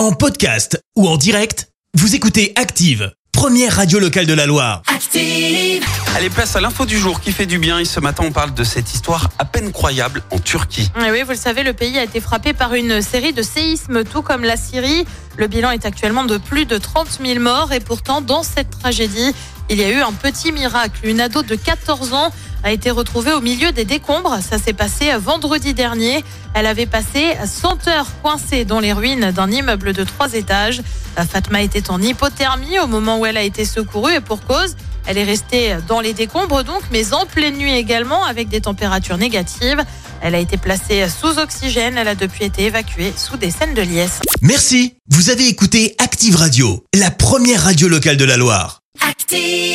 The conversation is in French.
En podcast ou en direct, vous écoutez Active, première radio locale de la Loire. Active. Allez, place à l'info du jour qui fait du bien. Et ce matin, on parle de cette histoire à peine croyable en Turquie. Et oui, vous le savez, le pays a été frappé par une série de séismes, tout comme la Syrie. Le bilan est actuellement de plus de 30 000 morts. Et pourtant, dans cette tragédie, il y a eu un petit miracle. Une ado de 14 ans a été retrouvée au milieu des décombres. Ça s'est passé vendredi dernier. Elle avait passé 100 heures coincée dans les ruines d'un immeuble de trois étages. Fatma était en hypothermie au moment où elle a été secourue et pour cause. Elle est restée dans les décombres donc, mais en pleine nuit également avec des températures négatives. Elle a été placée sous oxygène. Elle a depuis été évacuée sous des scènes de liesse. Merci. Vous avez écouté Active Radio, la première radio locale de la Loire. Active.